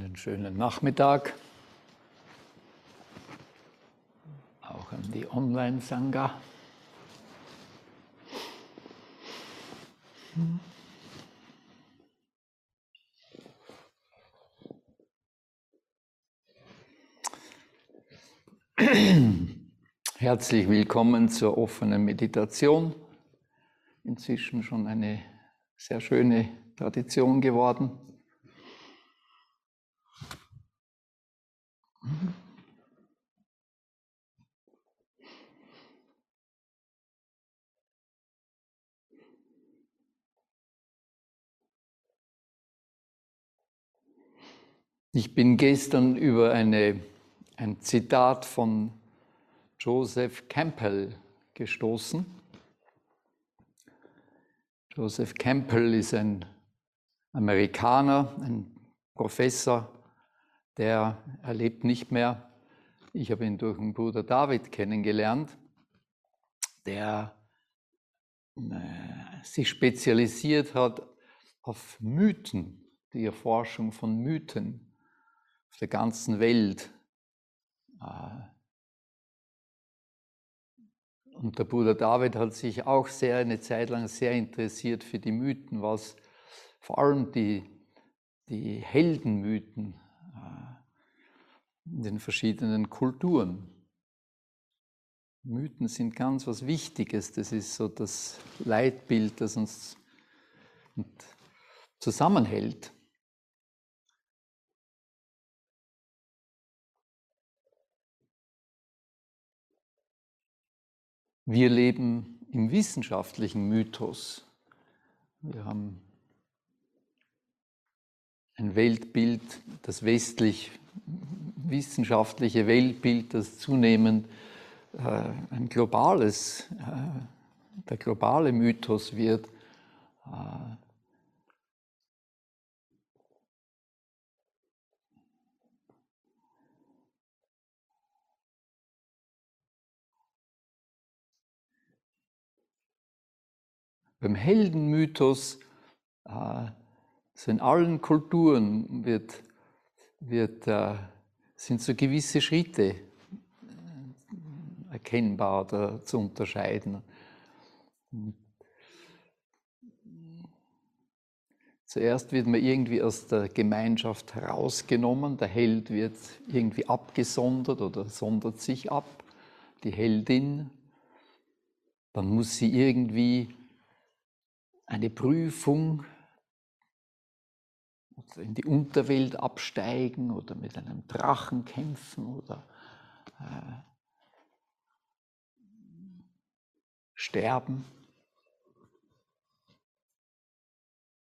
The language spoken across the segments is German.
Einen schönen Nachmittag. Auch an die Online-Sangha. Herzlich willkommen zur offenen Meditation. Inzwischen schon eine sehr schöne Tradition geworden. Ich bin gestern über eine, ein Zitat von Joseph Campbell gestoßen. Joseph Campbell ist ein Amerikaner, ein Professor, der erlebt nicht mehr. Ich habe ihn durch den Bruder David kennengelernt, der äh, sich spezialisiert hat auf Mythen, die Erforschung von Mythen auf der ganzen Welt. Äh, und der Bruder David hat sich auch sehr eine Zeit lang sehr interessiert für die Mythen, was vor allem die, die Heldenmythen in den verschiedenen Kulturen. Mythen sind ganz was Wichtiges. Das ist so das Leitbild, das uns zusammenhält. Wir leben im wissenschaftlichen Mythos. Wir haben ein Weltbild, das westlich-wissenschaftliche Weltbild, das zunehmend äh, ein globales, äh, der globale Mythos wird. Äh, Beim Heldenmythos, äh, so in allen Kulturen wird, wird, sind so gewisse Schritte äh, erkennbar oder zu unterscheiden. Zuerst wird man irgendwie aus der Gemeinschaft herausgenommen, der Held wird irgendwie abgesondert oder sondert sich ab, die Heldin. Dann muss sie irgendwie eine Prüfung in die Unterwelt absteigen oder mit einem Drachen kämpfen oder äh, sterben.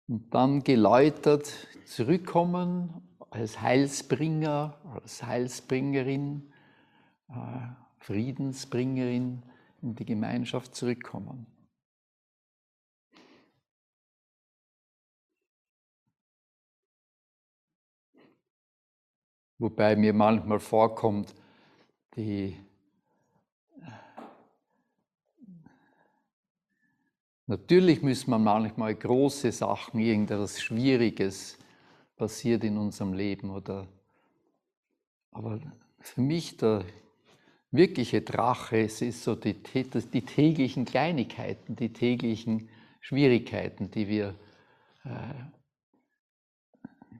Und dann geläutert zurückkommen als Heilsbringer, als Heilsbringerin, äh, Friedensbringerin in die Gemeinschaft zurückkommen. Wobei mir manchmal vorkommt, die Natürlich müssen wir manchmal große Sachen, irgendetwas Schwieriges passiert in unserem Leben oder? Aber für mich der wirkliche Drache, es ist so die, die täglichen Kleinigkeiten, die täglichen Schwierigkeiten, die wir äh,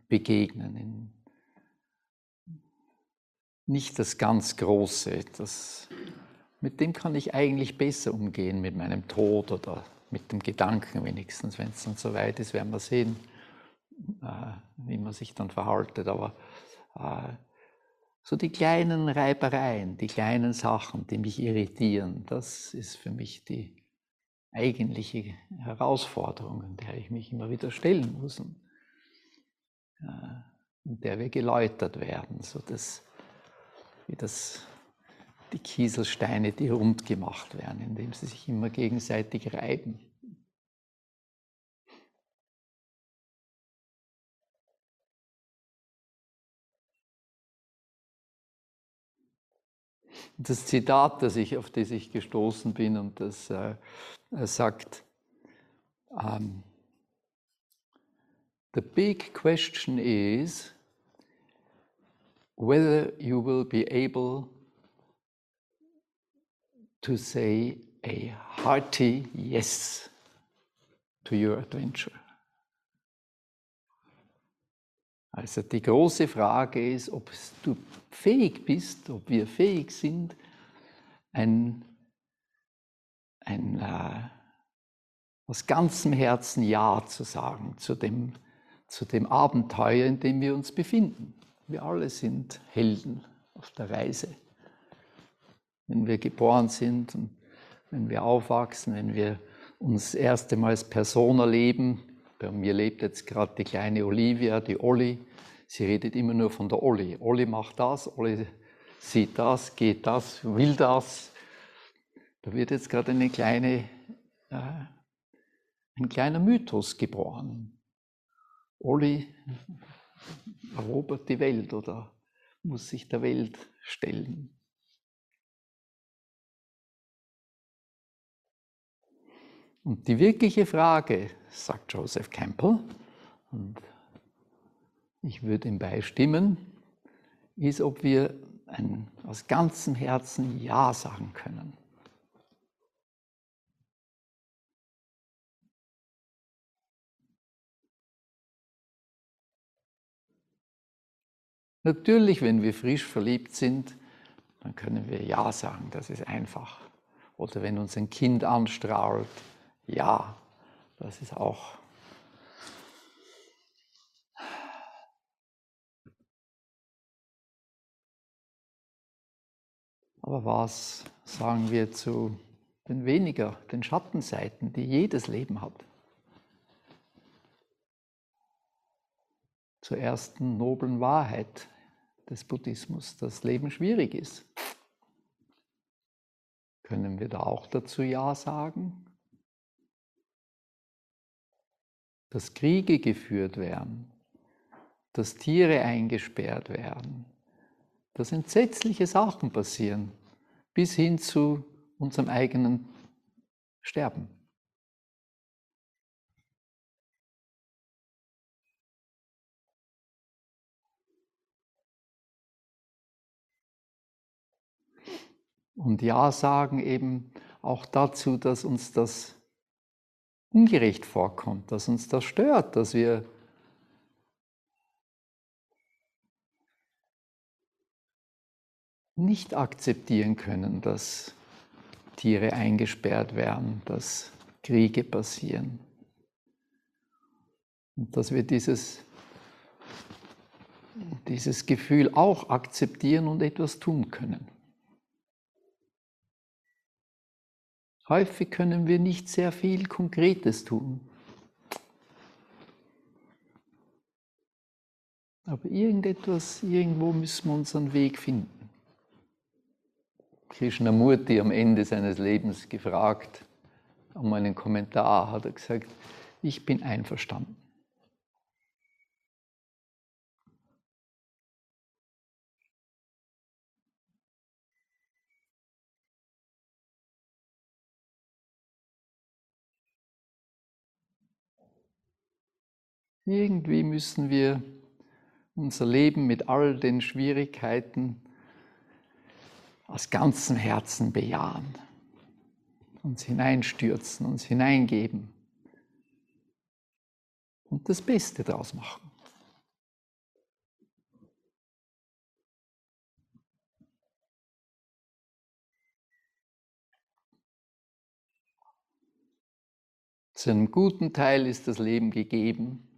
begegnen nicht das ganz Große. Das, mit dem kann ich eigentlich besser umgehen, mit meinem Tod oder mit dem Gedanken wenigstens. Wenn es dann so weit ist, werden wir sehen, äh, wie man sich dann verhaltet. Aber äh, so die kleinen Reibereien, die kleinen Sachen, die mich irritieren, das ist für mich die eigentliche Herausforderung, der ich mich immer wieder stellen muss. Und, äh, in der wir geläutert werden. So das, wie das, die Kieselsteine, die rund gemacht werden, indem sie sich immer gegenseitig reiben. Das Zitat, das ich, auf das ich gestoßen bin, und das äh, sagt, um, The big question is, whether you will be able to say a hearty yes to your adventure. Also die große Frage ist, ob du fähig bist, ob wir fähig sind, ein, ein äh, aus ganzem Herzen Ja zu sagen zu dem, zu dem Abenteuer, in dem wir uns befinden. Wir alle sind Helden auf der Reise. Wenn wir geboren sind und wenn wir aufwachsen, wenn wir uns das erste Mal als Person erleben, bei mir lebt jetzt gerade die kleine Olivia, die Olli. Sie redet immer nur von der Olli. Olli macht das, Olli sieht das, geht das, will das. Da wird jetzt gerade eine kleine, äh, ein kleiner Mythos geboren. Olli erobert die Welt oder muss sich der Welt stellen. Und die wirkliche Frage, sagt Joseph Campbell, und ich würde ihm beistimmen, ist, ob wir ein, aus ganzem Herzen Ja sagen können. Natürlich, wenn wir frisch verliebt sind, dann können wir Ja sagen, das ist einfach. Oder wenn uns ein Kind anstrahlt, ja, das ist auch. Aber was sagen wir zu den weniger, den Schattenseiten, die jedes Leben hat? Zur ersten noblen Wahrheit des Buddhismus, dass Leben schwierig ist. Können wir da auch dazu Ja sagen? dass Kriege geführt werden, dass Tiere eingesperrt werden, dass entsetzliche Sachen passieren, bis hin zu unserem eigenen Sterben. Und Ja sagen eben auch dazu, dass uns das ungerecht vorkommt, dass uns das stört, dass wir nicht akzeptieren können, dass Tiere eingesperrt werden, dass Kriege passieren. Und dass wir dieses, dieses Gefühl auch akzeptieren und etwas tun können. Häufig können wir nicht sehr viel Konkretes tun. Aber irgendetwas, irgendwo müssen wir unseren Weg finden. Krishnamurti am Ende seines Lebens gefragt, um einen Kommentar, hat er gesagt, ich bin einverstanden. Irgendwie müssen wir unser Leben mit all den Schwierigkeiten aus ganzem Herzen bejahen, uns hineinstürzen, uns hineingeben und das Beste daraus machen. Zu einem guten Teil ist das Leben gegeben,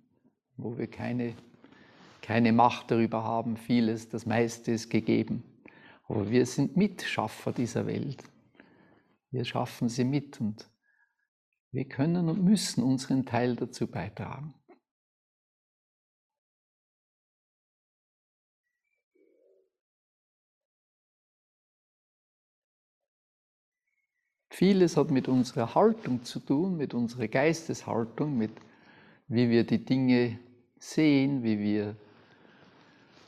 wo wir keine, keine Macht darüber haben. Vieles, das meiste ist gegeben. Aber wir sind Mitschaffer dieser Welt. Wir schaffen sie mit und wir können und müssen unseren Teil dazu beitragen. Vieles hat mit unserer Haltung zu tun, mit unserer Geisteshaltung, mit wie wir die Dinge sehen, wie wir.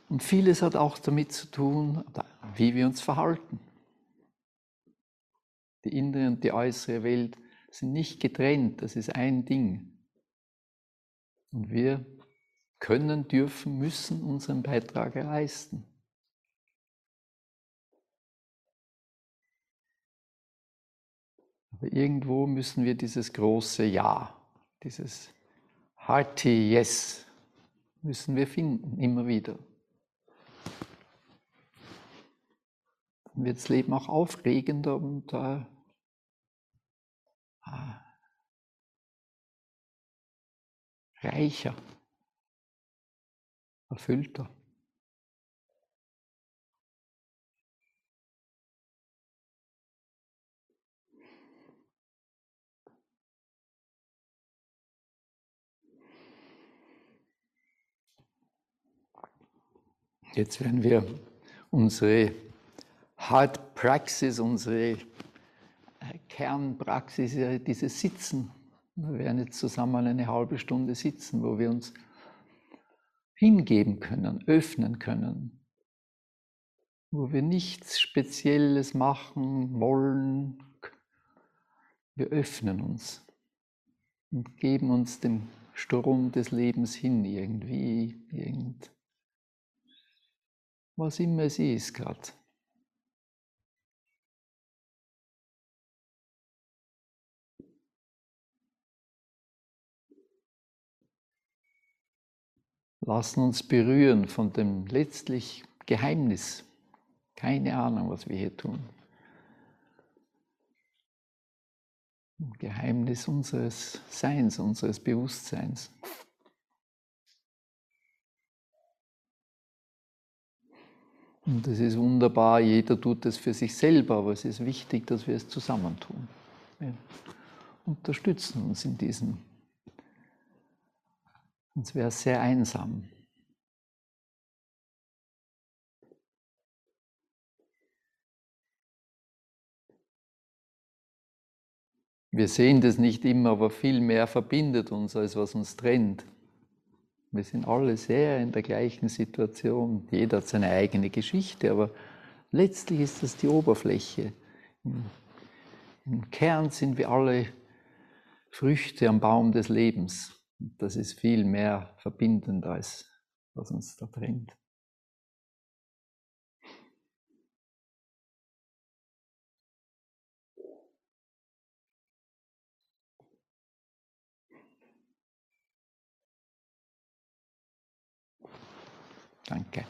Und vieles hat auch damit zu tun, wie wir uns verhalten. Die innere und die äußere Welt sind nicht getrennt, das ist ein Ding. Und wir können, dürfen, müssen unseren Beitrag leisten. Aber irgendwo müssen wir dieses große Ja, dieses hearty Yes müssen wir finden, immer wieder. Dann wird das Leben auch aufregender und äh, reicher, erfüllter. Jetzt werden wir unsere Hard Praxis, unsere äh, Kernpraxis, dieses Sitzen. Wir werden jetzt zusammen eine halbe Stunde sitzen, wo wir uns hingeben können, öffnen können, wo wir nichts Spezielles machen wollen. Wir öffnen uns und geben uns dem Strom des Lebens hin, irgendwie, irgend, was immer es ist gerade. Lassen uns berühren von dem letztlich Geheimnis. Keine Ahnung, was wir hier tun. Geheimnis unseres Seins, unseres Bewusstseins. Und es ist wunderbar, jeder tut es für sich selber, aber es ist wichtig, dass wir es zusammentun. Wir unterstützen uns in diesem. Sonst wäre es sehr einsam. Wir sehen das nicht immer, aber viel mehr verbindet uns, als was uns trennt. Wir sind alle sehr in der gleichen Situation. Jeder hat seine eigene Geschichte, aber letztlich ist das die Oberfläche. Im, Kern sind wir alle Früchte am Baum des Lebens. Das ist viel mehr verbindend, als was uns da trennt. Danke.